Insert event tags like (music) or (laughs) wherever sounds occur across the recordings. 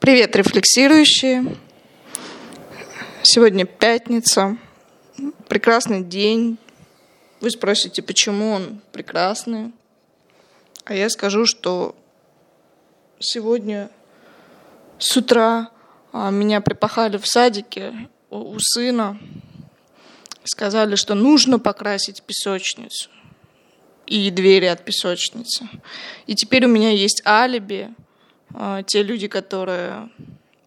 Привет, рефлексирующие. Сегодня пятница. Прекрасный день. Вы спросите, почему он прекрасный. А я скажу, что сегодня с утра а, меня припахали в садике у сына. Сказали, что нужно покрасить песочницу и двери от песочницы. И теперь у меня есть алиби. А, те люди, которые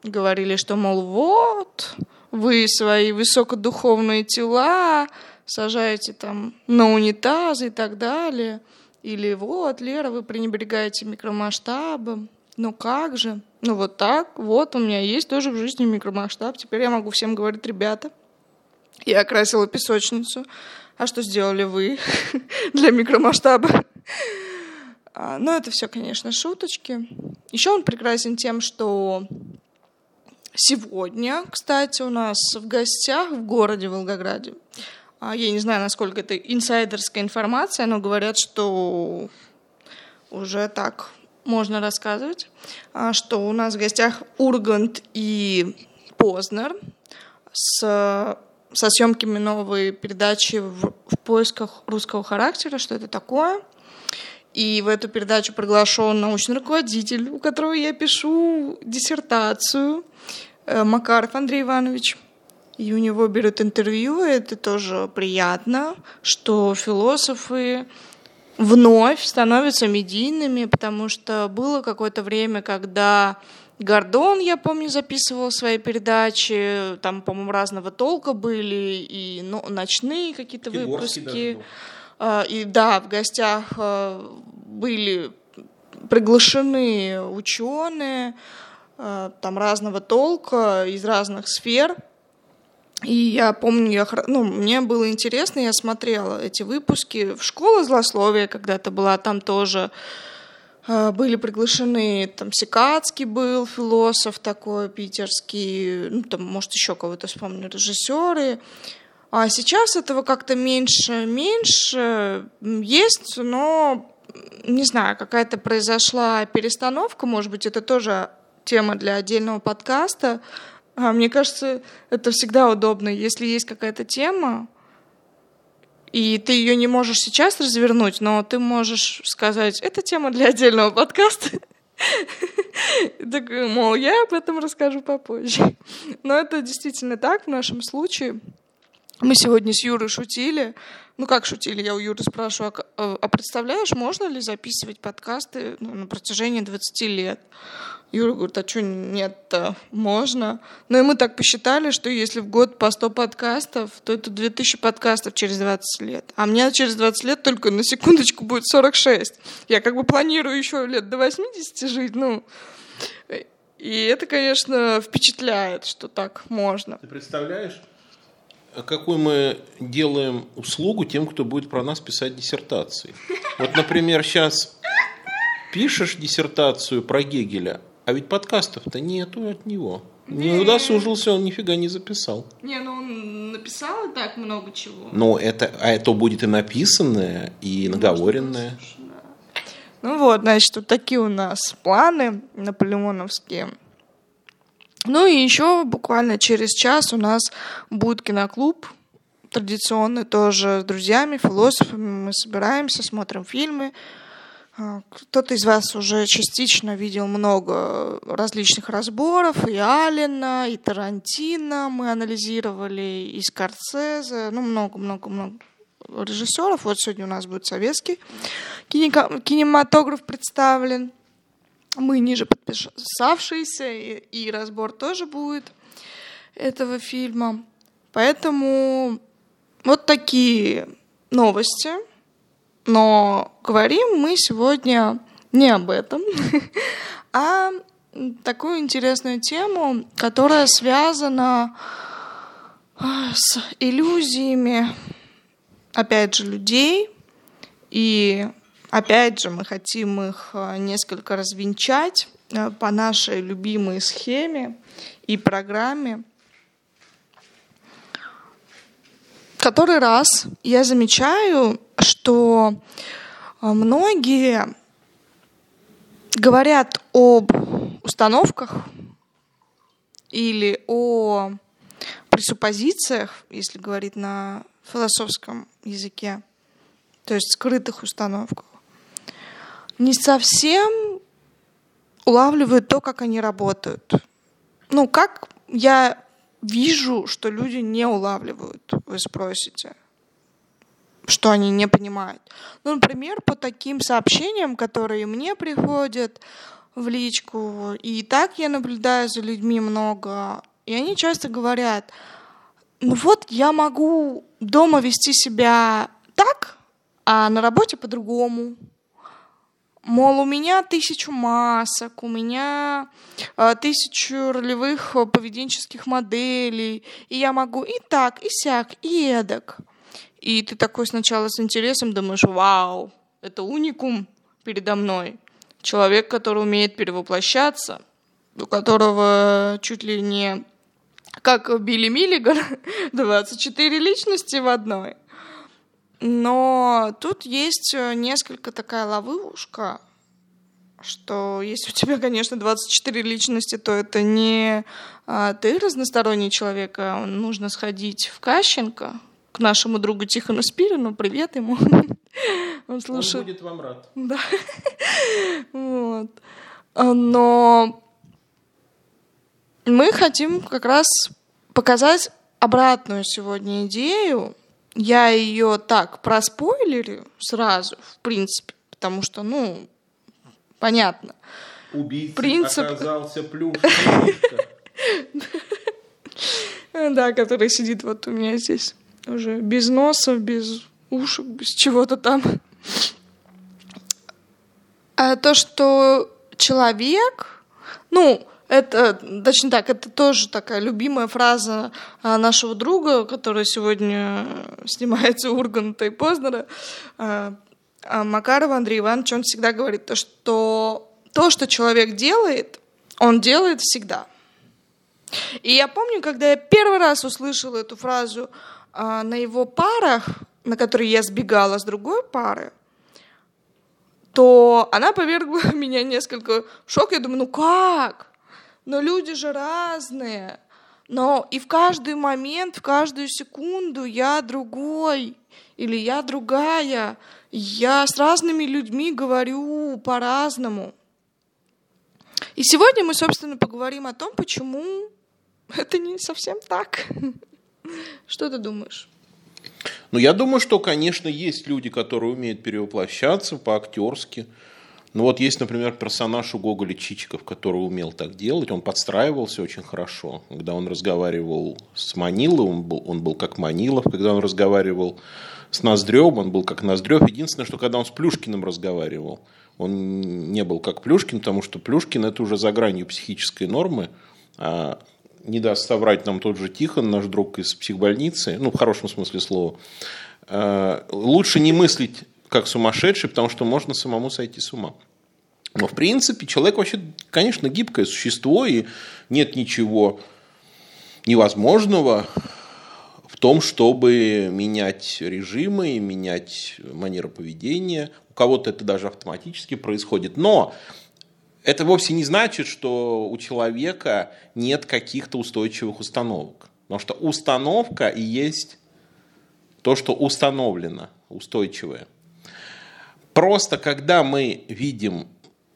говорили, что, мол, вот, вы свои высокодуховные тела сажаете там на унитазы и так далее. Или вот, Лера, вы пренебрегаете микромасштабом. Ну как же? Ну вот так, вот у меня есть тоже в жизни микромасштаб. Теперь я могу всем говорить, ребята, я окрасила песочницу. А что сделали вы (laughs) для микромасштаба? А, Но ну, это все, конечно, шуточки. Еще он прекрасен тем, что сегодня, кстати, у нас в гостях в городе Волгограде, а, я не знаю, насколько это инсайдерская информация, но говорят, что уже так можно рассказывать, а, что у нас в гостях Ургант и Познер с со съемками новой передачи в, в поисках русского характера, что это такое. И в эту передачу приглашен научный руководитель, у которого я пишу диссертацию, э, Макаров Андрей Иванович. И у него берут интервью, и это тоже приятно, что философы вновь становятся медийными, потому что было какое-то время, когда Гордон, я помню, записывал свои передачи, там, по-моему, разного толка были, и ну, ночные какие-то выпуски. Даже. И да, в гостях а, были приглашены ученые, а, там разного толка, из разных сфер. И я помню, я, ну, мне было интересно, я смотрела эти выпуски. В школе злословия когда-то была, там тоже а, были приглашены, там Сикацкий был, философ такой питерский, ну, там, может, еще кого-то вспомню, режиссеры. А сейчас этого как-то меньше, меньше есть, но, не знаю, какая-то произошла перестановка, может быть, это тоже тема для отдельного подкаста. А, мне кажется, это всегда удобно, если есть какая-то тема, и ты ее не можешь сейчас развернуть, но ты можешь сказать, это тема для отдельного подкаста. (laughs) Так, мол, я об этом расскажу попозже. Но это действительно так в нашем случае. Мы сегодня с Юрой шутили. Ну, как шутили? Я у Юры спрашиваю, а, а представляешь, можно ли записывать подкасты ну, на протяжении 20 лет? Юра говорит, а что нет-то? Можно. Ну и мы так посчитали, что если в год по 100 подкастов, то это 2000 подкастов через 20 лет. А мне через 20 лет только на секундочку будет 46. Я как бы планирую еще лет до 80 жить, ну... И это, конечно, впечатляет, что так можно. Ты представляешь, какую мы делаем услугу тем, кто будет про нас писать диссертации? Вот, например, сейчас пишешь диссертацию про Гегеля, а ведь подкастов-то нету от него. Не удосужился, он нифига не записал. Не, ну он написал и так много чего. Но это, а это будет и написанное, и наговоренное. Ну вот, значит, вот такие у нас планы наполеоновские. Ну и еще буквально через час у нас будет киноклуб традиционный тоже с друзьями, философами. Мы собираемся, смотрим фильмы, а, кто-то из вас уже частично видел много различных разборов, и Алина, и Тарантино мы анализировали, и Скорсезе, ну много-много-много режиссеров. Вот сегодня у нас будет советский кинематограф представлен. Мы ниже подписавшиеся, и, и разбор тоже будет этого фильма. Поэтому вот такие новости. Но говорим мы сегодня не об этом, (laughs) а такую интересную тему, которая связана а, с иллюзиями, опять же, людей. И опять же мы хотим их а, несколько развенчать а, по нашей любимой схеме и программе. Который раз я замечаю, что а, многие говорят об установках, или о пресуппозициях, если говорить на философском языке, то есть скрытых установках, не совсем улавливают то, как они работают. Ну, как я вижу, что люди не улавливают, вы спросите, что они не понимают. Ну, например, по таким сообщениям, которые мне приходят в личку, и так я наблюдаю за людьми много, и они часто говорят, ну вот я могу дома вести себя так, а на работе по-другому. Мол, у меня тысячу масок, у меня э, тысячу ролевых э, поведенческих моделей, и я могу и так, и сяк, и эдак. И ты такой сначала с интересом думаешь, вау, это уникум передо мной. Человек, который умеет перевоплощаться, у которого чуть ли не как Билли Миллиган, (laughs) 24 личности в одной. Но тут есть э, несколько такая ловушка, что если у тебя, конечно, 24 личности, то это не а, ты разносторонний человек, а нужно сходить в Кащенко к нашему другу Тихону Спирину. Привет ему. (laughs) Он слушает. Он будет вам рад. Да. (laughs) Вот. Но мы хотим как раз показать обратную сегодня идею, я ее так проспойлерю сразу, в принципе, потому что, ну, понятно. Убийца Принцип... оказался плюшка. (laughs) Да, который сидит вот у меня здесь уже без носа, без ушек, без чего-то там. А то, что человек, ну, это, точнее так, это тоже такая любимая фраза а, нашего друга, который сегодня снимается у Урганта и Познера, а, а, Макарова Андрей Иванович, он всегда говорит, то, что то, что человек делает, он делает всегда. И я помню, когда я первый раз услышала эту фразу на его парах, на которые я сбегала с другой пары, то она повергла (laughs) меня несколько в шок. Я думаю, ну как? Но люди же разные. Но и в каждый момент, в каждую секунду я другой или я другая. Я с разными людьми говорю по-разному. И сегодня мы, собственно, поговорим о том, почему это не совсем так. (laughs) Что ты думаешь? Ну, я думаю, что, конечно, есть люди, которые умеют перевоплощаться по-актерски. Ну вот есть, например, персонаж у Гоголя Чичиков, который умел так делать, он подстраивался очень хорошо. Когда он разговаривал с Маниловым, он был, он был как Манилов, когда он разговаривал с Ноздревым, он был как Ноздрев. Единственное, что когда он с Плюшкиным разговаривал, он не был как Плюшкин, потому что Плюшкин это уже за гранью психической нормы. А не даст соврать нам тот же Тихон, наш друг из психбольницы, ну, в хорошем смысле слова. А, лучше не мыслить как сумасшедший, потому что можно самому сойти с ума. Но, в принципе, человек вообще, конечно, гибкое существо, и нет ничего невозможного в том, чтобы менять режимы и менять манеру поведения. У кого-то это даже автоматически происходит. Но это вовсе не значит, что у человека нет каких-то устойчивых установок. Потому что установка и есть то, что установлено, устойчивое. Просто когда мы видим,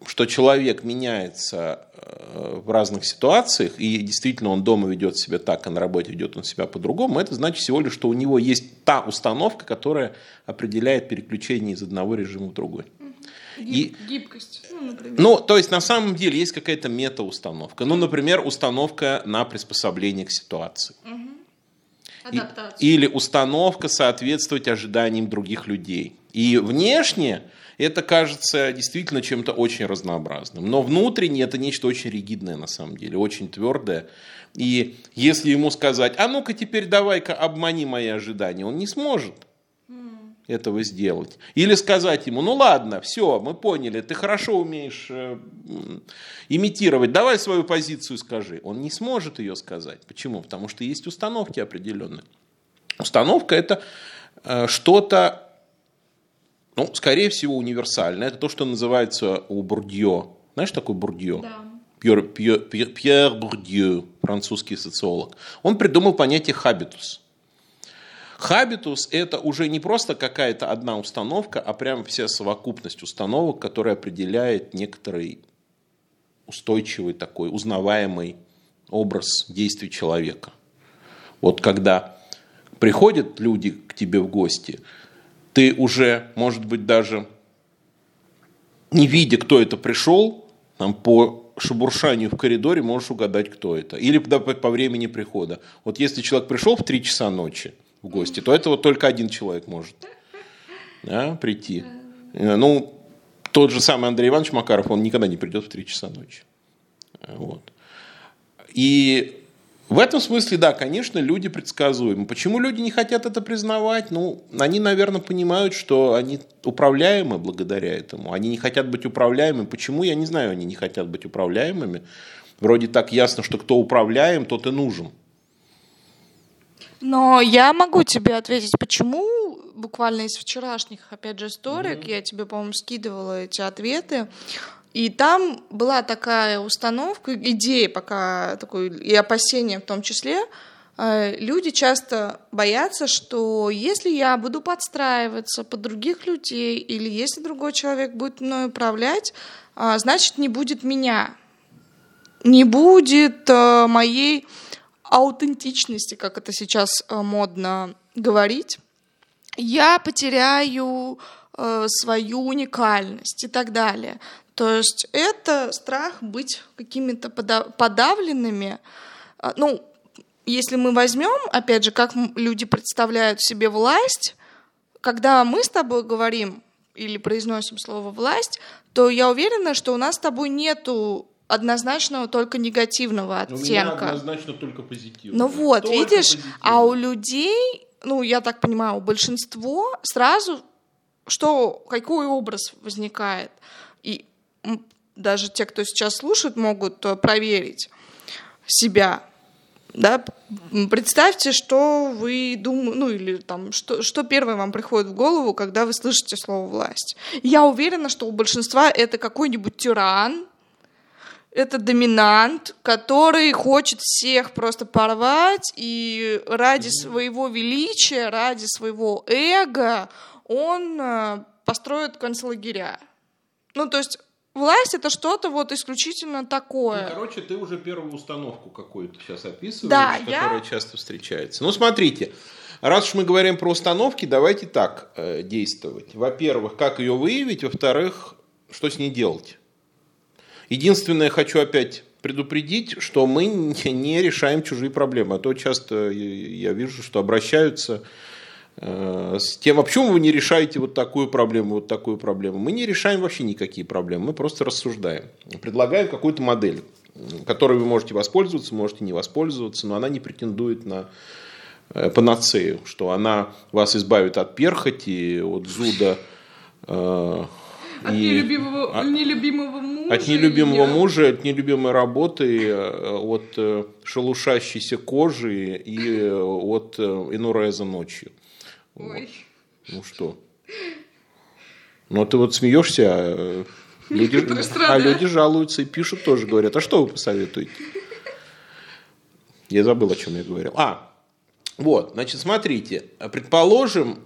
что человек меняется э, в разных ситуациях, и действительно он дома ведет себя так, а на работе ведет он себя по-другому, это значит всего лишь, что у него есть та установка, которая определяет переключение из одного режима в другой. И, гибкость, ну, например. Ну, то есть, на самом деле, есть какая-то метаустановка. Ну, например, установка на приспособление к ситуации. Угу. И, или установка соответствовать ожиданиям других людей. И внешне это кажется действительно чем-то очень разнообразным. Но внутренне это нечто очень ригидное на самом деле, очень твердое. И если ему сказать, а ну-ка теперь давай-ка обмани мои ожидания, он не сможет этого сделать. Или сказать ему, ну ладно, все, мы поняли, ты хорошо умеешь э, имитировать, давай свою позицию скажи. Он не сможет ее сказать. Почему? Потому что есть установки определенные. Установка это э, что-то ну, скорее всего, универсально. Это то, что называется у Бурдье. Знаешь, такой Бурдье? Да. Пьер, Пьер, Пьер, Пьер Бурдье. французский социолог. Он придумал понятие «хабитус». Хабитус – это уже не просто какая-то одна установка, а прям вся совокупность установок, которая определяет некоторый устойчивый такой, узнаваемый образ действий человека. Вот когда приходят люди к тебе в гости, ты уже, может быть, даже не видя, кто это пришел, там, по шебуршанию в коридоре можешь угадать, кто это. Или по, по времени прихода. Вот если человек пришел в 3 часа ночи в гости, то это вот только один человек может да, прийти. Ну, тот же самый Андрей Иванович Макаров, он никогда не придет в 3 часа ночи. Вот. И в этом смысле, да, конечно, люди предсказуемы. Почему люди не хотят это признавать? Ну, они, наверное, понимают, что они управляемы благодаря этому. Они не хотят быть управляемыми. Почему? Я не знаю, они не хотят быть управляемыми. Вроде так ясно, что кто управляем, тот и нужен. Но я могу тебе ответить, почему буквально из вчерашних, опять же, историк, mm-hmm. я тебе, по-моему, скидывала эти ответы. И там была такая установка, идея пока такой, и опасения в том числе, э, люди часто боятся, что если я буду подстраиваться под других людей, или если другой человек будет мной управлять, а, значит, не будет меня, не будет э, моей аутентичности, как это сейчас э, модно говорить. Я потеряю свою уникальность и так далее. То есть это страх быть какими-то подавленными. А, ну, если мы возьмем, опять же, как люди представляют себе власть, когда мы с тобой говорим или произносим слово власть, то я уверена, что у нас с тобой нету однозначного только негативного оттенка. У меня однозначно только позитивного. Ну вот, только видишь, позитивно. а у людей, ну я так понимаю, у большинства сразу что, какой образ возникает? И даже те, кто сейчас слушает, могут э, проверить себя. Да? Представьте, что вы думаете, ну или там, что, что первое вам приходит в голову, когда вы слышите слово власть. Я уверена, что у большинства это какой-нибудь тиран, это доминант, который хочет всех просто порвать, и ради своего величия, ради своего эго он э, построит концлагеря. Ну, то есть Власть это что-то вот исключительно такое. Ну, короче, ты уже первую установку какую-то сейчас описываешь, да, которая я... часто встречается. Ну, смотрите, раз уж мы говорим про установки, давайте так э, действовать. Во-первых, как ее выявить, во-вторых, что с ней делать. Единственное, хочу опять предупредить, что мы не решаем чужие проблемы. А то часто я вижу, что обращаются с тем, а почему вы не решаете вот такую проблему, вот такую проблему? Мы не решаем вообще никакие проблемы, мы просто рассуждаем. Предлагаем какую-то модель, которой вы можете воспользоваться, можете не воспользоваться, но она не претендует на э, панацею, что она вас избавит от перхоти, от зуда, э, от и, нелюбимого, от, нелюбимого мужа. От нелюбимого я... мужа, от нелюбимой работы, от шелушащейся кожи и от инуреза ночью. Ой. Ну что? Ну, ты вот смеешься, а люди, (laughs) а люди жалуются и пишут тоже, говорят, а что вы посоветуете? Я забыл, о чем я говорил. А, вот, значит, смотрите, предположим,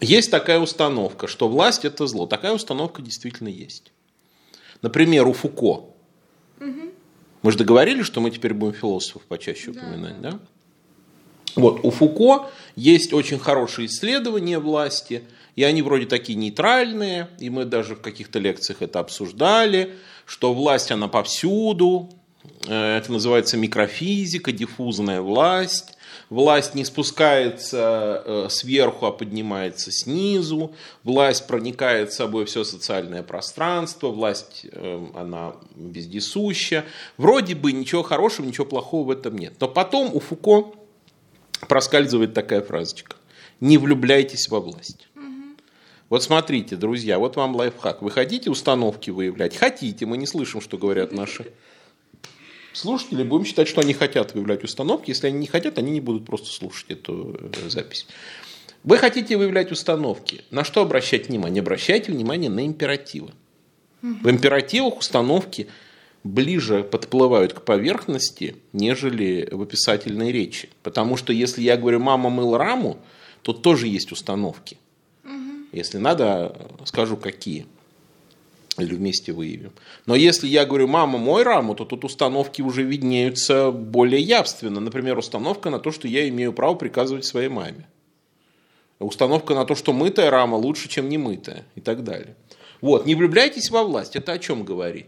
есть такая установка, что власть это зло. Такая установка действительно есть. Например, у Фуко. Угу. Мы же договорились, что мы теперь будем философов почаще да. упоминать, да? Вот, у Фуко есть очень хорошие исследования власти, и они вроде такие нейтральные, и мы даже в каких-то лекциях это обсуждали, что власть, она повсюду, э, это называется микрофизика, диффузная власть, власть не спускается э, сверху, а поднимается снизу, власть проникает с собой все социальное пространство, власть, э, она вездесуща. Вроде бы ничего хорошего, ничего плохого в этом нет. Но потом у Фуко проскальзывает такая фразочка. Не влюбляйтесь во власть. Вот смотрите, друзья, вот вам лайфхак. Вы хотите установки выявлять? Хотите, мы не слышим, что говорят наши слушатели. Будем считать, что они хотят выявлять установки. Если они не хотят, они не будут просто слушать эту э, запись. Вы хотите выявлять установки. На что обращать внимание? Обращайте внимание на императивы. В императивах установки ближе подплывают к поверхности, нежели в описательной речи. Потому что если я говорю «мама мыл раму», то тоже есть установки. Угу. Если надо, скажу какие. Или вместе выявим. Но если я говорю «мама, мой раму», то тут установки уже виднеются более явственно. Например, установка на то, что я имею право приказывать своей маме. Установка на то, что мытая рама лучше, чем не мытая и так далее. Вот, не влюбляйтесь во власть. Это о чем говорит?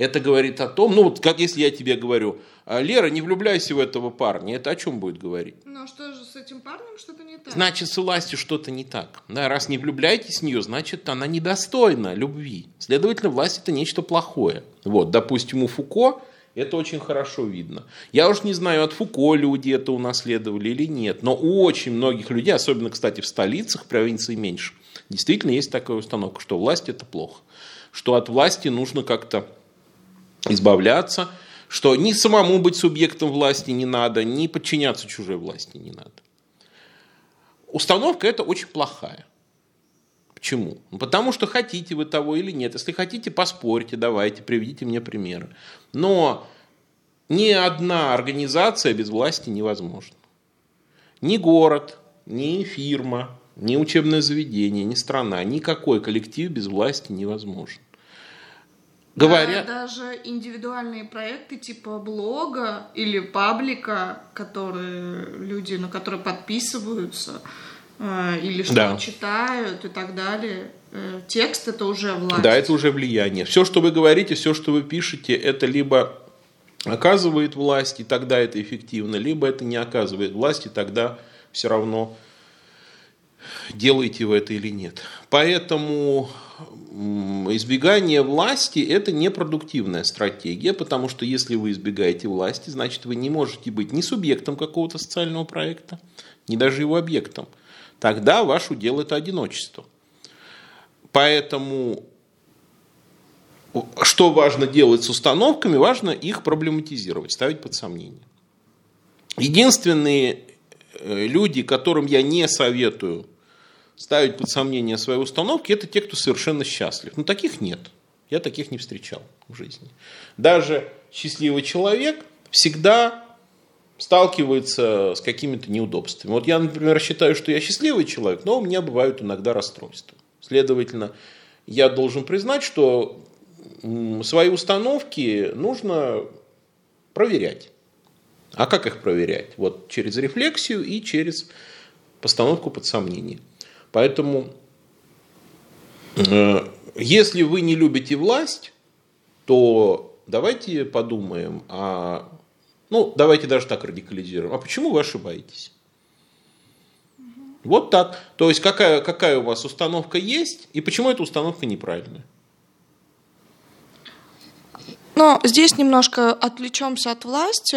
Это говорит о том, ну вот как если я тебе говорю, «А, Лера, не влюбляйся в этого парня, это о чем будет говорить? Ну а что же с этим парнем что-то не так? Значит, с властью что-то не так. Да, раз не влюбляетесь в нее, значит, она недостойна любви. Следовательно, власть это нечто плохое. Вот, допустим, у Фуко это очень хорошо видно. Я уж не знаю, от Фуко люди это унаследовали или нет, но у очень многих людей, особенно, кстати, в столицах, в провинции меньше, действительно есть такая установка, что власть это плохо. Что от власти нужно как-то избавляться, что ни самому быть субъектом власти не надо, ни подчиняться чужой власти не надо. Установка это очень плохая. Почему? Ну, потому что хотите вы того или нет. Если хотите, поспорьте, давайте, приведите мне примеры. Но ни одна организация без власти невозможна. Ни город, ни фирма, ни учебное заведение, ни страна, никакой коллектив без власти невозможен. Говоря... Да, даже индивидуальные проекты типа блога или паблика, которые люди, на которые подписываются, э, или что да. читают и так далее. Э, текст это уже власть. Да, это уже влияние. Все, что вы говорите, все, что вы пишете, это либо оказывает власть, и тогда это эффективно, либо это не оказывает власть, и тогда все равно делаете вы это или нет. Поэтому избегание власти – это непродуктивная стратегия, потому что если вы избегаете власти, значит вы не можете быть ни субъектом какого-то социального проекта, ни даже его объектом. Тогда ваш удел – это одиночество. Поэтому что важно делать с установками? Важно их проблематизировать, ставить под сомнение. Единственные э, люди, которым я не советую ставить под сомнение свои установки, это те, кто совершенно счастлив. Но таких нет. Я таких не встречал в жизни. Даже счастливый человек всегда сталкивается с какими-то неудобствами. Вот я, например, считаю, что я счастливый человек, но у меня бывают иногда расстройства. Следовательно, я должен признать, что свои установки нужно проверять. А как их проверять? Вот через рефлексию и через постановку под сомнение. Поэтому, э, если вы не любите власть, то давайте подумаем, а, ну, давайте даже так радикализируем, а почему вы ошибаетесь? Вот так. То есть какая, какая у вас установка есть, и почему эта установка неправильная? Но здесь немножко отвлечемся от власти.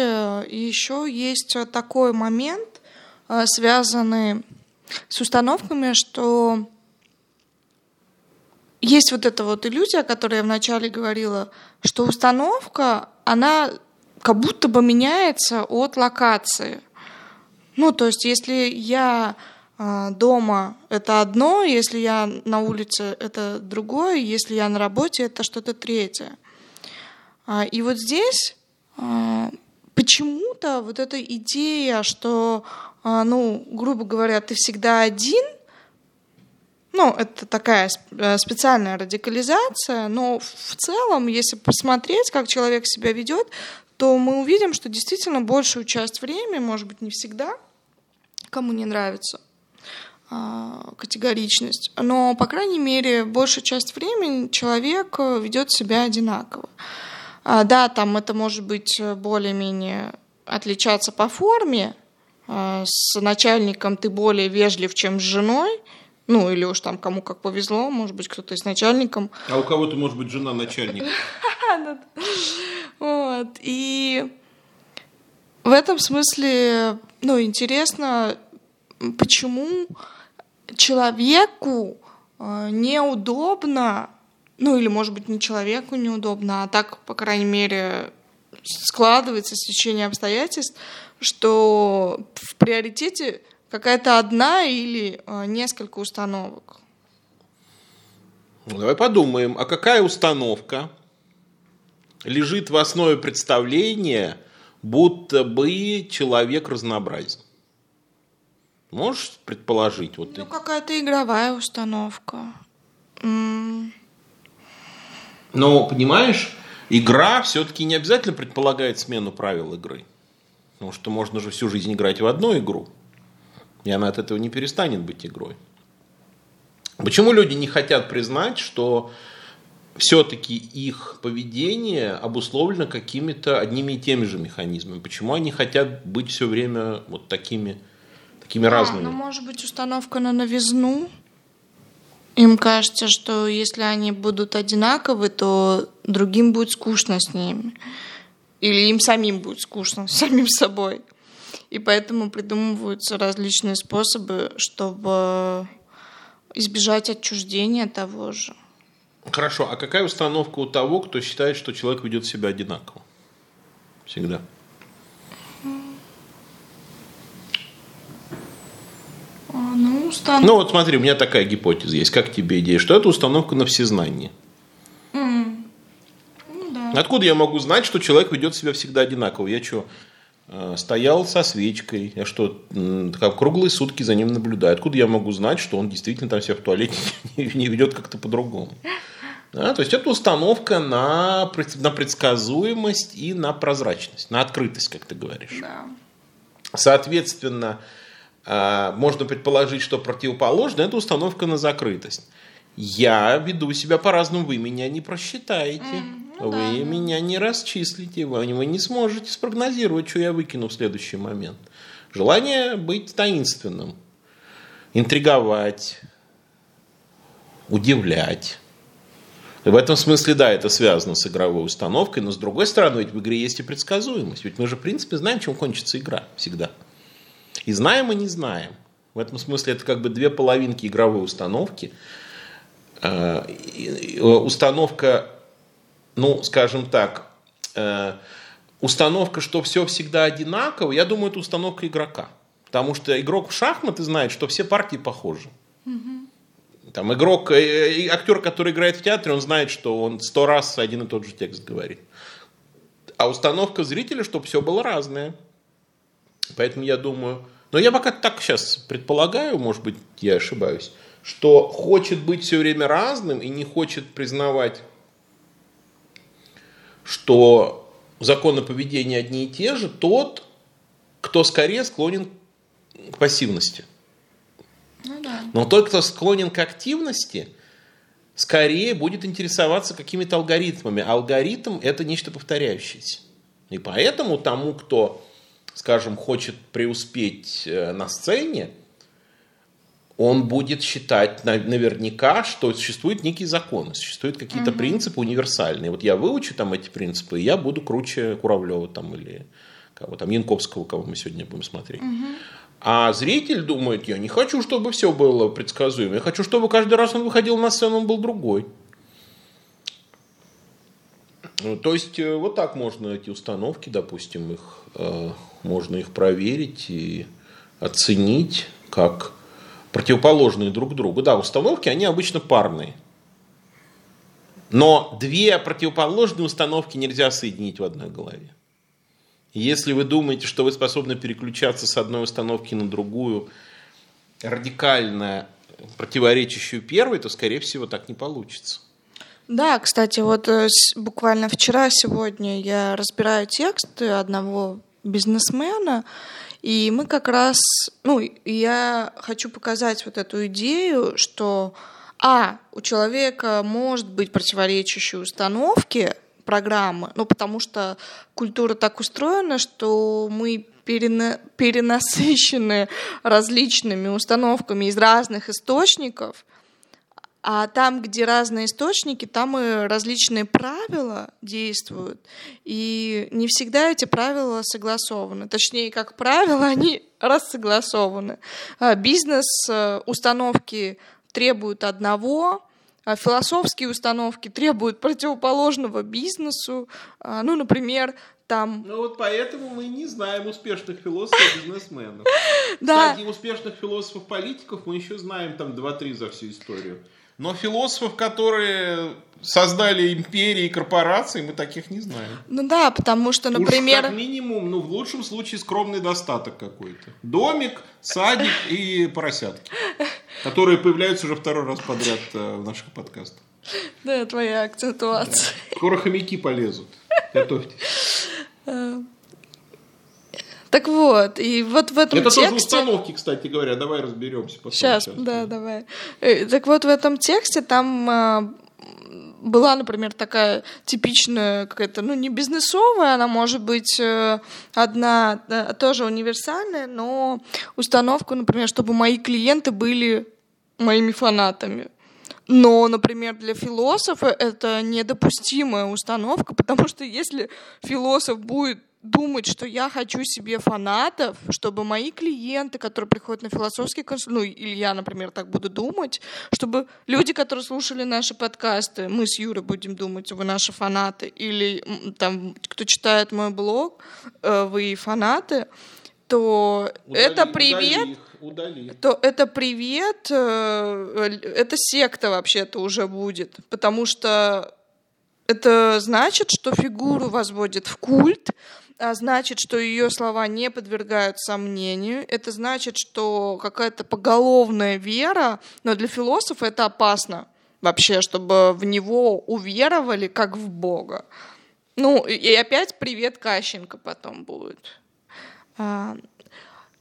Еще есть такой момент, э, связанный с установками, что есть вот эта вот иллюзия, о которой я вначале говорила, что установка, она как будто бы меняется от локации. Ну, то есть, если я а, дома это одно, если я на улице это другое, если я на работе это что-то третье. А, и вот здесь а, почему-то вот эта идея, что а, ну, грубо говоря, ты всегда один, ну, это такая э, специальная радикализация, но в целом, если посмотреть, как человек себя ведет, то мы увидим, что действительно большую часть времени, может быть, не всегда, кому не нравится а, категоричность, но, по крайней мере, большую часть времени человек э, ведет себя одинаково. А, да, там это может быть э, более-менее отличаться по форме, а, с начальником ты более вежлив, чем с женой, ну, или уж там кому как повезло, может быть, кто-то с начальником. А у кого-то, может быть, жена начальник. (laughs) Вот. И в этом смысле, ну, интересно, почему человеку а, неудобно, ну, или, может быть, не человеку неудобно, а так, по крайней мере, складывается стечение обстоятельств, что в приоритете какая-то одна или э, несколько установок. Ну, давай подумаем, а какая установка лежит в основе представления, будто бы человек разнообразен. Можешь предположить? Вот ну, какая-то игровая установка. Но, понимаешь, игра все-таки не обязательно предполагает смену правил игры. Потому что можно же всю жизнь играть в одну игру, и она от этого не перестанет быть игрой. Почему люди не хотят признать, что все-таки их поведение обусловлено какими-то одними и теми же механизмами? Почему они хотят быть все время вот такими, такими а, разными? Ну, может быть, установка на новизну? Им кажется, что если они будут одинаковы, то другим будет скучно с ними. Или им самим будет скучно самим собой. И поэтому придумываются различные способы, чтобы избежать отчуждения того же. Хорошо, а какая установка у того, кто считает, что человек ведет себя одинаково? Всегда. Ну, установка. ну вот смотри, у меня такая гипотеза есть. Как тебе идея? Что это установка на всезнание? Mm. Ну, да. Откуда я могу знать, что человек ведет себя всегда одинаково? Я что, Э, стоял со свечкой, я что, как круглые сутки за ним наблюдаю. Откуда я могу знать, что он действительно там себя в туалете (laughs) не ведет как-то по-другому? Да, то есть это установка на, на предсказуемость и на прозрачность, на открытость, как ты говоришь. Да. Соответственно, можно предположить, что противоположно это установка на закрытость. Я веду себя по-разному, вы меня не просчитаете. Mm. Ну, вы да. меня не расчислите, вы, вы не сможете спрогнозировать, что я выкину в следующий момент. Желание быть таинственным, интриговать, удивлять. И в этом смысле, да, это связано с игровой установкой, но с другой стороны, ведь в игре есть и предсказуемость. Ведь мы же, в принципе, знаем, чем кончится игра всегда. И знаем, и не знаем. В этом смысле это как бы две половинки игровой установки. Э, установка ну, скажем так, э, установка, что все всегда одинаково, я думаю, это установка игрока. Потому что игрок в шахматы знает, что все партии похожи. Там игрок, э, актер, который играет в театре, он знает, что он сто раз один и тот же текст говорит. А установка зрителя, чтобы все было разное. Поэтому я думаю, но я пока так сейчас предполагаю, может быть, я ошибаюсь, что хочет быть все время разным и не хочет признавать что законы поведения одни и те же, тот, кто скорее склонен к пассивности. Ну, да. Но тот, кто склонен к активности, скорее будет интересоваться какими-то алгоритмами. Алгоритм – это нечто повторяющееся. И поэтому тому, кто, скажем, хочет преуспеть э, на сцене, он будет считать наверняка, что существуют некие законы, существуют какие-то угу. принципы универсальные. Вот я выучу там эти принципы, и я буду круче Куравлева там или кого там, Янковского, кого мы сегодня будем смотреть. Угу. А зритель думает, я не хочу, чтобы все было предсказуемо. Я хочу, чтобы каждый раз он выходил на сцену, он был другой. Ну, то есть э, вот так можно эти установки, допустим, их э, можно их проверить и оценить как противоположные друг другу. Да, установки, они обычно парные. Но две противоположные установки нельзя соединить в одной голове. Если вы думаете, что вы способны переключаться с одной установки на другую, радикально противоречащую первой, то, скорее всего, так не получится. Да, кстати, вот э, буквально вчера, сегодня я разбираю тексты одного бизнесмена, и мы как раз, ну, я хочу показать вот эту идею, что, а, у человека может быть противоречащие установки, программы, ну, потому что культура так устроена, что мы перена перенасыщены различными установками из разных источников, а там, где разные источники, там и различные правила действуют. И не всегда эти правила согласованы. Точнее, как правило, (laughs) они рассогласованы. А бизнес э, установки требуют одного, а философские установки требуют противоположного бизнесу. А, ну, например, там... Ну вот поэтому мы не знаем успешных философов и бизнесменов. (laughs) Да. Кстати, успешных философов-политиков мы еще знаем там 2-3 за всю историю. Но философов, которые создали империи и корпорации, мы таких не знаем. Ну да, потому что, например... Уж как минимум, ну в лучшем случае скромный достаток какой-то. Домик, садик и поросятки, которые появляются уже второй раз подряд э, в наших подкастах. Да, твоя акцентуация. Да. Скоро хомяки полезут. Готовьтесь. Так вот, и вот в этом Это тексте... тоже установки, кстати говоря, давай разберемся. Потом, сейчас, сейчас, да, давай. Э, так вот, в этом тексте там а, была, например, такая типичная какая-то, ну, не бизнесовая, она может быть э, одна, тоже универсальная, но установка, например, чтобы мои клиенты были моими фанатами. Но, например, для философа это недопустимая установка, (laughs) потому что если философ будет думать, что я хочу себе фанатов, чтобы мои клиенты, которые приходят на философский консульт, ну, или я, например, так буду думать, чтобы люди, которые слушали наши подкасты, мы с Юрой будем думать, вы наши фанаты, или там, кто читает мой блог, э, вы фанаты, то удали, это привет, удали удали. то это привет, э, это секта вообще-то уже будет, потому что это значит, что фигуру возводят в культ, значит, что ее слова не подвергают сомнению. Это значит, что какая-то поголовная вера, но для философа это опасно вообще, чтобы в него уверовали как в Бога. Ну, и опять привет Кащенко потом будет. А,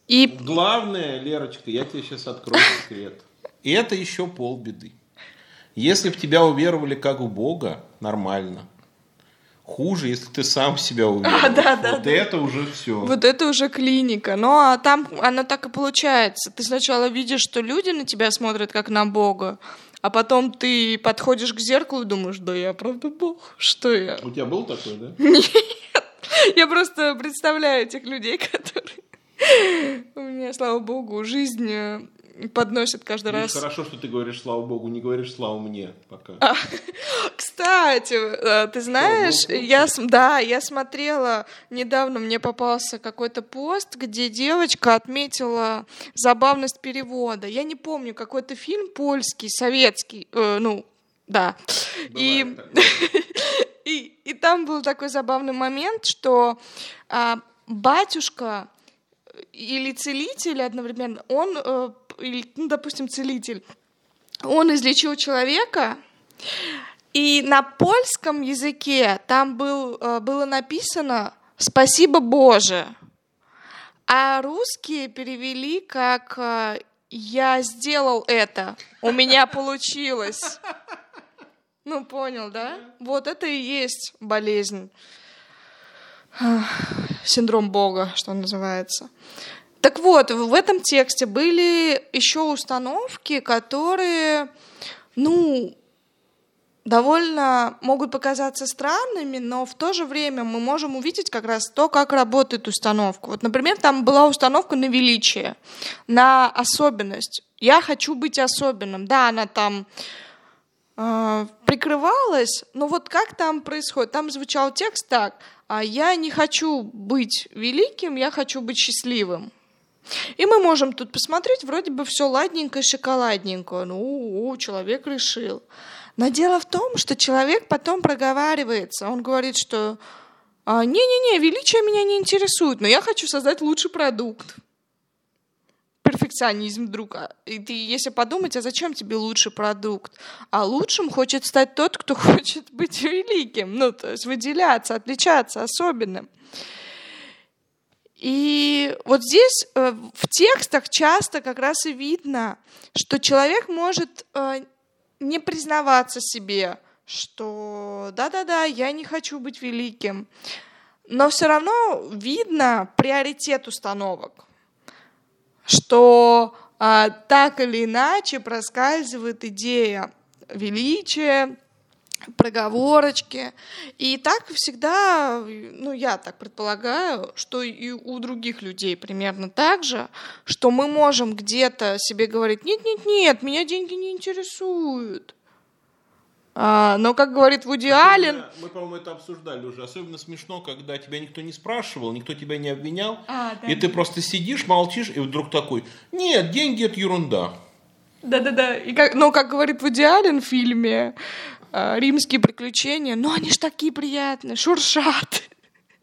и... Главное, Лерочка, я тебе сейчас открою (laughs) секрет. И это еще полбеды. Если в тебя уверовали как в Бога, нормально. Хуже, если ты сам себя (laughs) уверен. А, да, да, вот да. это уже все. Вот это уже клиника. Ну, а там оно так и получается. Ты сначала видишь, что люди на тебя смотрят как на Бога, а потом ты подходишь к зеркалу и думаешь, да я правда Бог, что я? У тебя был такой, да? (laughs) Нет. Я просто представляю этих людей, (laughs) которые... У меня, слава богу, жизнь э, подносят каждый Видишь, раз. Хорошо, что ты говоришь слава богу, не говоришь слава мне пока. А, кстати, э, ты знаешь, я да, я смотрела недавно мне попался какой-то пост, где девочка отметила забавность перевода. Я не помню какой-то фильм польский, советский, э, ну да. и, (laughs) и и там был такой забавный момент, что а, батюшка или целитель одновременно, он э, или, ну, допустим, целитель, он излечил человека, и на польском языке там был, э, было написано «Спасибо Боже», а русские перевели как э, «Я сделал это, у меня (laughs) получилось». Ну, понял, да? Вот это и есть болезнь. Синдром Бога, что называется. Так вот, в этом тексте были еще установки, которые, ну, довольно могут показаться странными, но в то же время мы можем увидеть как раз то, как работает установка. Вот, например, там была установка на величие, на особенность. Я хочу быть особенным. Да, она там э, прикрывалась, но вот как там происходит? Там звучал текст так, а я не хочу быть великим, я хочу быть счастливым. И мы можем тут посмотреть, вроде бы все ладненько шоколадненько. Ну, человек решил. Но дело в том, что человек потом проговаривается. Он говорит, что «А, не-не-не, величие меня не интересует, но я хочу создать лучший продукт. Перфекционизм вдруг. А, и ты, если подумать, а зачем тебе лучший продукт? А лучшим хочет стать тот, кто (laughs) хочет быть великим. Ну, то есть выделяться, отличаться, особенным. И вот здесь э, в текстах часто как раз и видно, что человек может э, не признаваться себе, что да-да-да, я не хочу быть великим. Но все равно видно приоритет установок, что а, так или иначе проскальзывает идея величия, проговорочки. И так всегда, ну, я так предполагаю, что и у других людей примерно так же, что мы можем где-то себе говорить, нет-нет-нет, меня деньги не интересуют. А, но, как говорит Вуди Аллен... Мы, по-моему, это обсуждали уже. Особенно смешно, когда тебя никто не спрашивал, никто тебя не обвинял, а, да, и ты просто сидишь, молчишь, и вдруг такой, нет, деньги – это ерунда. Да-да-да. И как, но, как говорит Вуди Аллен в фильме «Римские приключения», ну они ж такие приятные, шуршат.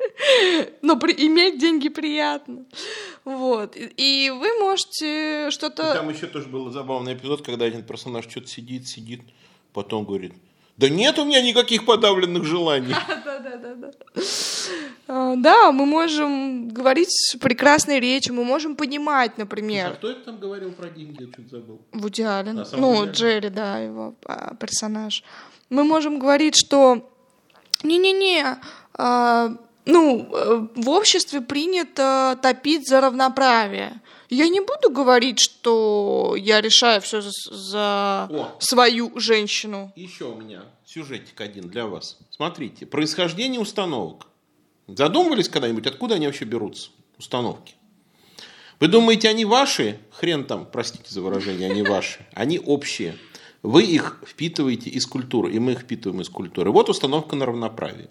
(laughs) Но при, иметь деньги приятно. Вот. И, и вы можете что-то... Там еще тоже был забавный эпизод, когда один персонаж что-то сидит, сидит, потом говорит, да нет у меня никаких подавленных желаний. (laughs) Да-да-да. А, да, мы можем говорить прекрасной речью, мы можем понимать, А например, кто это там говорил про деньги, я что-то забыл. Вуди Аллен, А, ну? Джерри, да, его а, персонаж. Мы можем говорить, что не-не-не, а, ну, э, в обществе принято топить за равноправие. Я не буду говорить, что я решаю все за, за О. свою женщину. Еще у меня сюжетик один для вас. Смотрите, происхождение установок. Задумывались когда-нибудь, откуда они вообще берутся, установки? Вы думаете, они ваши? Хрен там, простите за выражение, они ваши. Они общие. Вы их впитываете из культуры, и мы их впитываем из культуры. Вот установка на равноправие.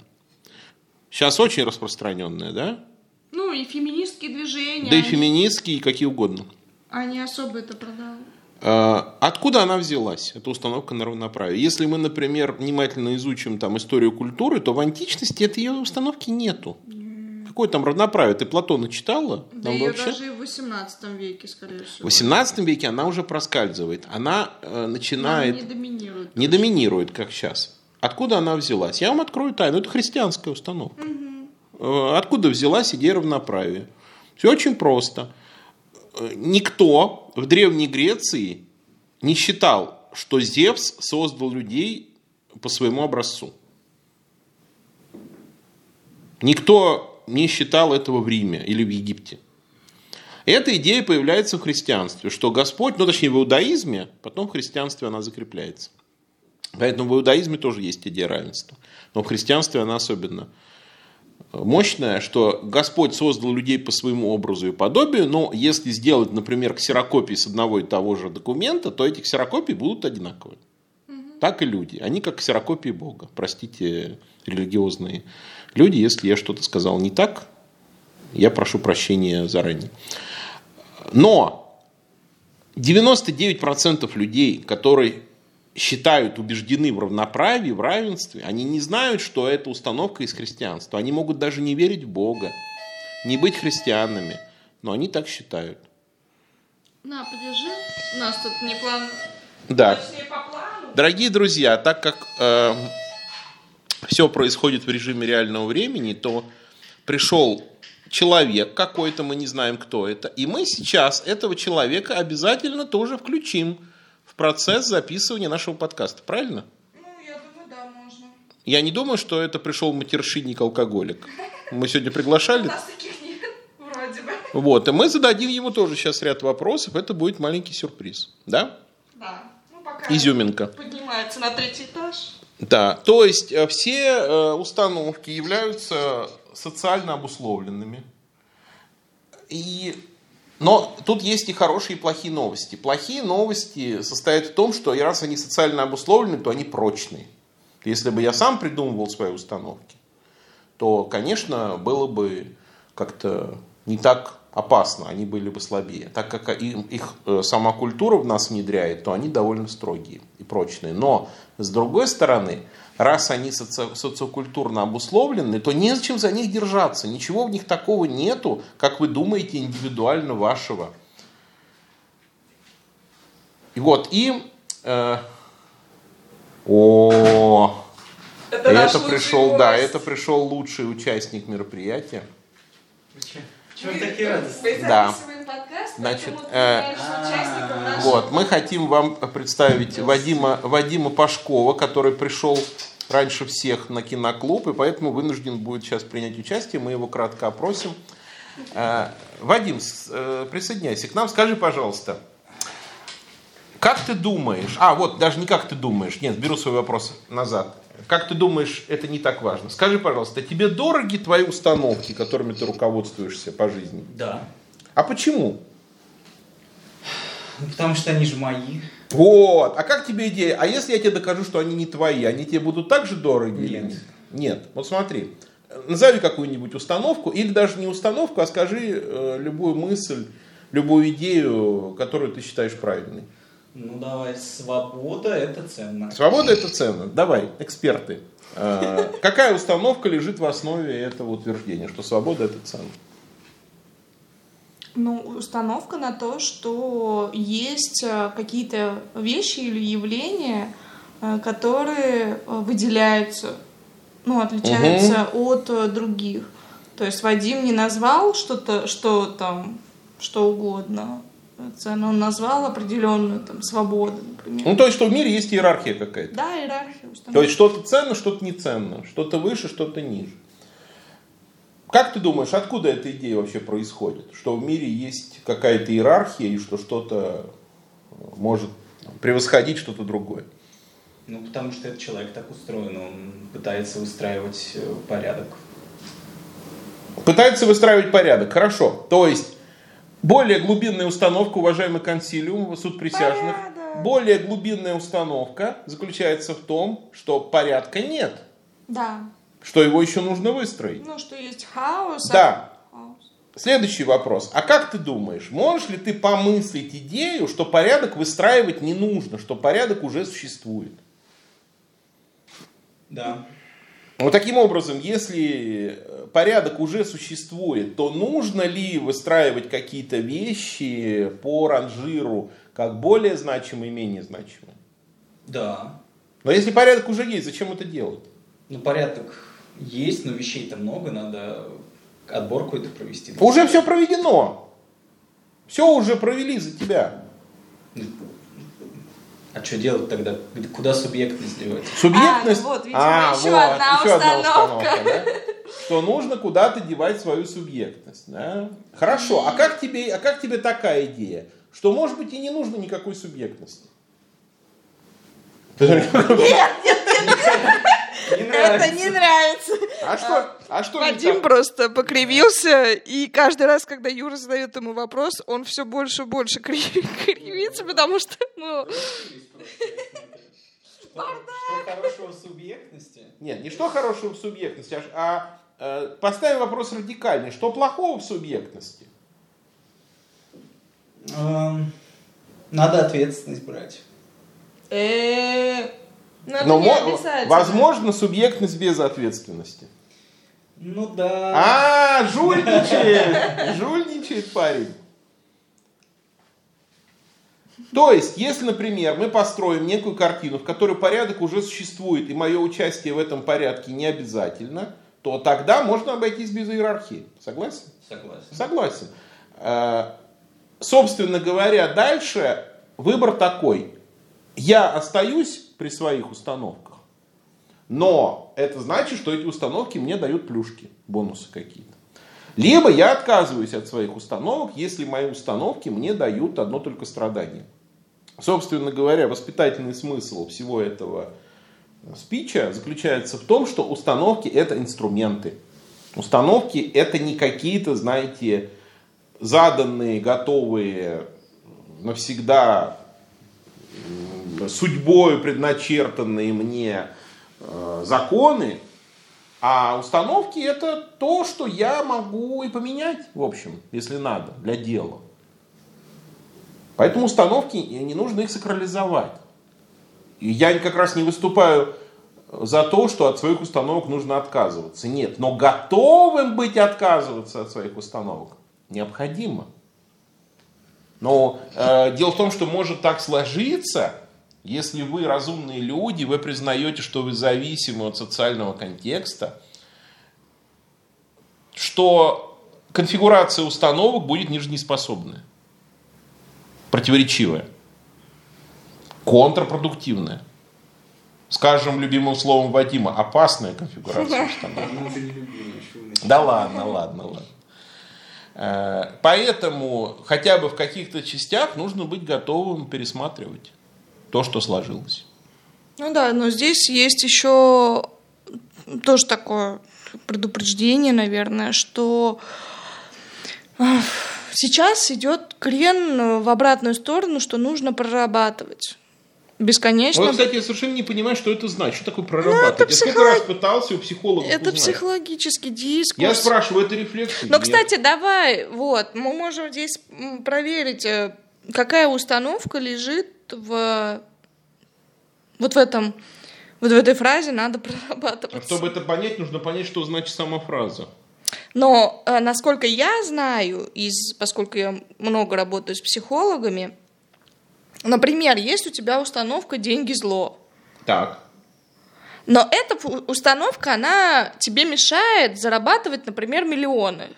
Сейчас очень распространенная, да? Ну, и феминистские движения. Да и феминистские, и какие угодно. Они особо это продавали. А, Откуда она взялась, эта установка на равноправие? Если мы, например, внимательно изучим там историю культуры, то в античности этой ее установки нету. Какое там равноправие? Ты Платона читала? Да Там ее вообще- даже и в 18 веке, скорее В всего. 18 веке она уже проскальзывает. Она э, Она начинает... не доминирует. не доминирует, как сейчас. Откуда она взялась? Я вам открою тайну. Это христианская установка. Э, Откуда взялась идея равноправия? Все очень просто. Э, Никто в Древней Греции не считал, что Зевс создал людей по своему образцу. Никто не считал этого в Риме или в Египте. Эта идея появляется в христианстве, что Господь, ну точнее в иудаизме, потом в христианстве она закрепляется. Поэтому в иудаизме тоже есть идея равенства. Но в христианстве она особенно мощная, что Господь создал людей по своему образу и подобию, но если сделать, например, ксерокопии с одного и того же документа, то эти ксерокопии будут одинаковые. Так и люди. Они как ксерокопии Бога. Простите, религиозные люди, если я что-то сказал не так, я прошу прощения заранее. Но 99% людей, которые считают, убеждены в равноправии, в равенстве, они не знают, что это установка из христианства. Они могут даже не верить в Бога, не быть христианами, но они так считают. На, подержи. У нас тут не план... Да. Точнее, по плану. Дорогие друзья, так как все происходит в режиме реального времени, то пришел человек какой-то, мы не знаем, кто это, и мы сейчас этого человека обязательно тоже включим в процесс записывания нашего подкаста. Правильно? Ну, я думаю, да, можно. Я не думаю, что это пришел матершинник-алкоголик. Мы сегодня приглашали. нас таких нет, вроде бы. Вот, и мы зададим ему тоже сейчас ряд вопросов. Это будет маленький сюрприз. Да? Да. Ну, пока Изюминка. поднимается на третий этаж. Да, то есть э, все э, установки являются социально обусловленными. И... Но тут есть и хорошие, и плохие новости. Плохие новости состоят в том, что и раз они социально обусловлены, то они прочные. Если бы я сам придумывал свои установки, то, конечно, было бы как-то не так опасно, они были бы слабее. Так как им- их э, сама культура в нас внедряет, то они довольно строгие и прочные. Но, с другой стороны, раз они соци- социокультурно обусловлены, то незачем за них держаться. Ничего в них такого нету, как вы думаете, индивидуально вашего. И вот, и... э, о, Это, это пришел, да, это пришел лучший участник мероприятия. Чего такие Да. записываем подкаст, Значит, э, нашего. Вот, мы хотим вам представить Вадима, Вадима Пашкова, который пришел раньше всех на киноклуб, и поэтому вынужден будет сейчас принять участие. Мы его кратко опросим. Э, Вадим, э, присоединяйся к нам. Скажи, пожалуйста, как ты думаешь, а вот даже не как ты думаешь, нет, беру свой вопрос назад. Как ты думаешь, это не так важно. Скажи, пожалуйста, тебе дороги твои установки, которыми ты руководствуешься по жизни? Да. А почему? Ну, потому что они же мои. Вот. А как тебе идея? А если я тебе докажу, что они не твои, они тебе будут так же дороги? или Нет. Нет. Вот смотри. Назови какую-нибудь установку, или даже не установку, а скажи э, любую мысль, любую идею, которую ты считаешь правильной. Ну давай, свобода это ценно. Свобода это ценно. Давай, эксперты. Э, Какая установка лежит в основе этого утверждения, что свобода это ценно? Ну, установка на то, что есть э, какие-то вещи или явления, э, которые выделяются, ну, отличаются от э, других. То есть Вадим не назвал что-то, что там, что угодно ценно, он назвал определенную там свободу, например. Ну, то есть, что в мире есть иерархия какая-то. Да, иерархия установка. То есть, что-то ценно, что-то не ценно. Что-то выше, что-то ниже. Как ты думаешь, откуда эта идея вообще происходит? Что в мире есть какая-то иерархия и что что-то может превосходить что-то другое? Ну, потому что этот человек так устроен, он пытается выстраивать э, порядок. Пытается выстраивать порядок. Хорошо. То есть, более глубинная установка, уважаемый консилиум, суд присяжных, Порядок. более глубинная установка заключается в том, что порядка нет, Да. что его еще нужно выстроить. Ну, что есть хаос. а- Да. хаос. Следующий вопрос. А как ты думаешь, можешь ли ты помыслить идею, что порядок выстраивать не нужно, что порядок уже существует? Да. Вот таким образом, если э, порядок уже существует, то нужно ли выстраивать какие-то вещи по ранжиру, как более значимые и менее значимые? Да. Но если порядок уже есть, зачем это делать? Ну, порядок есть, но вещей-то много, надо отбор какой-то провести. Уже все проведено. Все уже провели за тебя. А что делать тогда? Куда субъектность девать? Субъектность. А, ну вот, видимо, еще одна еще установка. да? (laughs) Что нужно куда-то девать свою субъектность. да? Хорошо. А как, тебе, а как тебе такая идея? Что, может быть, и не нужно никакой субъектности? (laughs) Не Это не нравится. А что, а что Вадим просто покривился, и каждый раз, когда Юра задает ему вопрос, он все больше и больше кри- (laughs) кривится, потому что, ну, Что хорошего в субъектности? Нет, не что хорошего в субъектности, а, а, э, поставим вопрос радикальный. Что плохого в субъектности? Эм, Надо ответственность брать. э, Но возможно субъектность без ответственности. Ну да. А, жульничает! Жульничает парень. То есть, если, например, мы построим некую картину, в которой порядок уже существует, и мое участие в этом порядке не обязательно, то тогда можно обойтись без иерархии. Согласен? Согласен. Согласен. Э, Собственно говоря, дальше выбор такой. Я остаюсь при своих установках, но это значит, что эти установки мне дают плюшки, бонусы какие-то. Либо я отказываюсь от своих установок, если мои установки мне дают одно только страдание. Собственно говоря, воспитательный смысл всего этого спича заключается в том, что установки это инструменты. Установки это не какие-то, знаете, заданные, готовые навсегда судьбой предначертанные мне э, законы, а установки это то, что я могу и поменять, в общем, если надо, для дела. Поэтому установки, не нужно их сакрализовать. И я как раз не выступаю за то, что от своих установок нужно отказываться. Нет, но готовым быть отказываться от своих установок необходимо. Но э, дело в том, что может так сложиться, если вы разумные люди, вы признаете, что вы зависимы от социального контекста, что конфигурация установок будет нижнеспособная, противоречивая, контрпродуктивная. Скажем любимым словом Вадима, опасная конфигурация мы Да ладно, ладно, ладно. Э, Поэтому хотя бы в каких-то частях нужно быть готовым пересматривать то, что сложилось. Ну да, но здесь есть еще тоже такое предупреждение, наверное, что э, сейчас идет крен в обратную сторону, что нужно прорабатывать бесконечно. Вот, кстати, я совершенно не понимаю, что это значит. Что такое прорабатывать? Ну, это я сколько психолог- раз пытался у психолога Это узнать. психологический дискурс. Я спрашиваю, это рефлексия? Но, Нет. кстати, давай, вот, мы можем здесь проверить, э, какая установка лежит в вот в этом вот в этой фразе надо прорабатывать. А чтобы это понять, нужно понять, что значит сама фраза. Но э, насколько я знаю, из, поскольку я много работаю с психологами, например, есть у тебя установка «деньги зло». Так. Но эта установка, она тебе мешает зарабатывать, например, миллионы.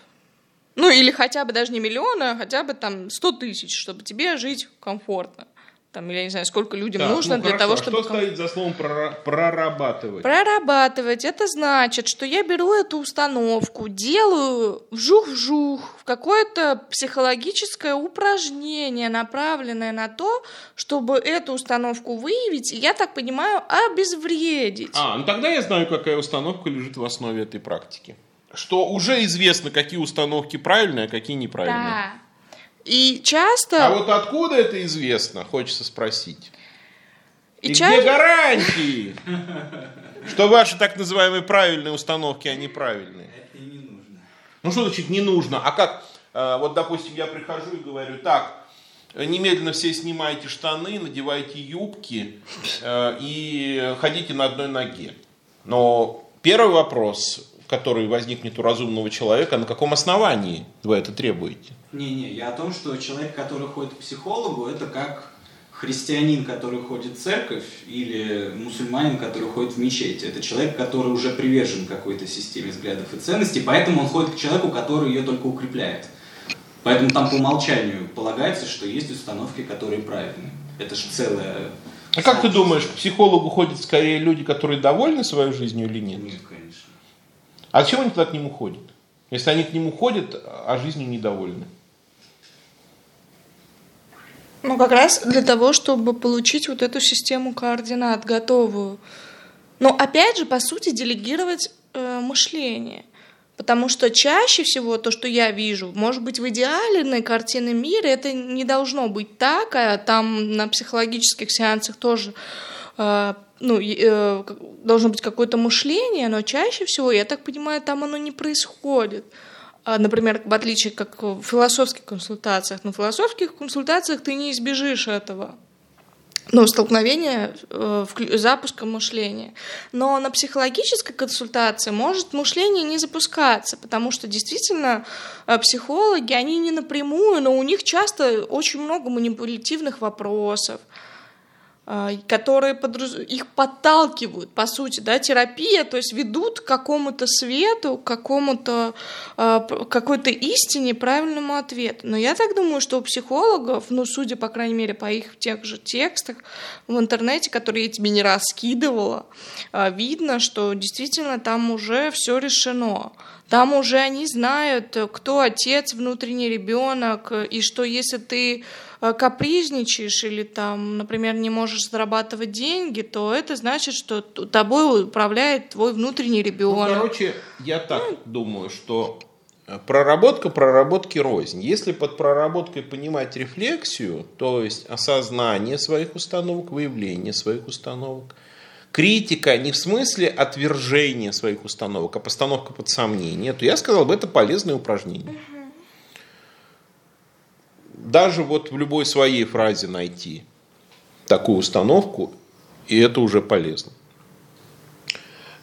Ну, или хотя бы даже не миллионы, а хотя бы там 100 тысяч, чтобы тебе жить комфортно там, или я не знаю, сколько людям так, нужно ну, для хорошо. того, а чтобы... Что стоит за словом прорабатывать? Прорабатывать, это значит, что я беру эту установку, делаю вжух-вжух, в какое-то психологическое упражнение, направленное на то, чтобы эту установку выявить, и, я так понимаю, обезвредить. А, ну тогда я знаю, какая установка лежит в основе этой практики. Что уже известно, какие установки правильные, а какие неправильные. Да. И часто... А вот откуда это известно, хочется спросить. И, и ча... где гарантии, что ваши так называемые правильные установки, они правильные? Это не нужно. Ну что значит не нужно? А как, э, вот допустим, я прихожу и говорю, так, немедленно все снимайте штаны, надевайте юбки э, и ходите на одной ноге. Но первый вопрос, который возникнет у разумного человека, на каком основании вы это требуете? Не-не, я о том, что человек, который ходит к психологу, это как христианин, который ходит в церковь, или мусульманин, который ходит в мечеть. Это человек, который уже привержен какой-то системе взглядов и ценностей, поэтому он ходит к человеку, который ее только укрепляет. Поэтому там по умолчанию полагается, что есть установки, которые правильные. Это же целая... А как ты думаешь, к психологу ходят скорее люди, которые довольны своей жизнью или нет? Нет, конечно. А зачем они тогда к нему ходят? Если они к нему ходят, а жизнью недовольны. Ну, как раз для того, чтобы получить вот эту систему координат готовую. Но опять же, по сути, делегировать э, мышление. Потому что чаще всего то, что я вижу, может быть, в идеальной картине мира это не должно быть так, а там на психологических сеансах тоже ну, э, должно быть какое-то мышление, но чаще всего, я так понимаю, там оно не происходит. А, например, в отличие как в философских консультациях. На философских консультациях ты не избежишь этого. Ну, столкновение, э, запуска мышления. Но на психологической консультации может мышление не запускаться, потому что действительно э, психологи, они не напрямую, но у них часто очень много манипулятивных вопросов. А, которые подраз... их подталкивают, по сути, да, терапия, то есть ведут к какому-то свету, к какому-то а, какой-то истине, правильному ответу. Но я так думаю, что у психологов, ну, судя, по крайней мере, по их тех же текстах в интернете, которые я тебе не раскидывала, а, видно, что действительно там уже все решено. Там уже они знают, кто отец, внутренний ребенок, и что если ты Э, капризничаешь или там, например, не можешь зарабатывать деньги, то это значит, что тобой управляет твой внутренний ребенок. Ну, короче, я так ну, думаю, что э, проработка проработки рознь. Если под проработкой понимать рефлексию, то есть осознание своих установок, выявление своих установок, критика не в смысле отвержения своих установок, а постановка под сомнение, то я сказал бы, это полезное упражнение. Даже вот в любой своей фразе найти такую установку, и это уже полезно.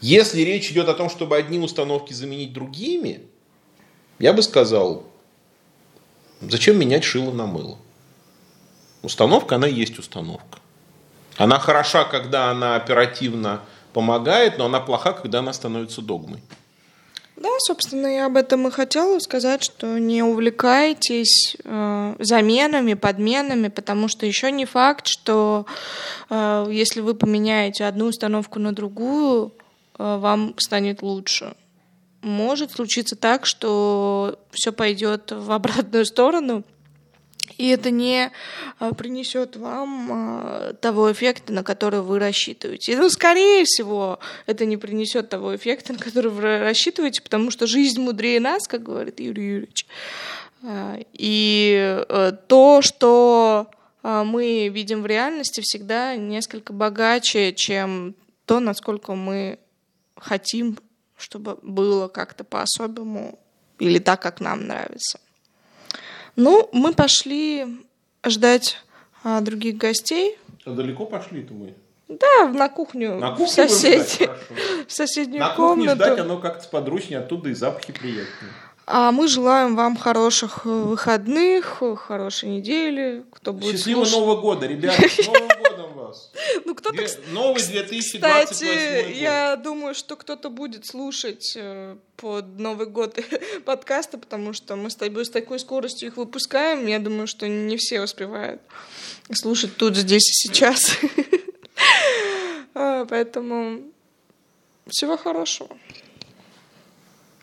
Если речь идет о том, чтобы одни установки заменить другими, я бы сказал, зачем менять шило на мыло? Установка, она есть установка. Она хороша, когда она оперативно помогает, но она плоха, когда она становится догмой. Да, собственно, я об этом и хотела сказать, что не увлекайтесь э, заменами, подменами, потому что еще не факт, что э, если вы поменяете одну установку на другую, э, вам станет лучше. Может случиться так, что все пойдет в обратную сторону, и это не а, принесет вам а, того эффекта, на который вы рассчитываете. Ну, скорее всего, это не принесет того эффекта, на который вы рассчитываете, потому что жизнь мудрее нас, как говорит Юрий Юрьевич. А, и э, то, что мы видим в реальности, всегда несколько богаче, чем то, насколько мы хотим, чтобы было как-то по-особому или так, как нам нравится. Ну, мы пошли ждать а, других гостей. А далеко пошли-то мы? Да, на кухню, На в, кухне будем сосед- ждать? В соседнюю На кухне комнату. ждать оно как-то сподручнее, оттуда и запахи приятнее. А мы желаем вам хороших э, выходных, хорошей недели. Кто будет Счастливого слушать- Нового года, ребята, с Новым (laughs) вас! Ну, кто-то, Две- Новый 2028 кстати, год. я думаю, что кто-то будет слушать э, под Новый год (laughs) подкасты, потому что мы с тобой с такой скоростью их выпускаем. Я думаю, что не все успевают слушать тут, здесь и сейчас. (laughs) А, Поэтому всего хорошего.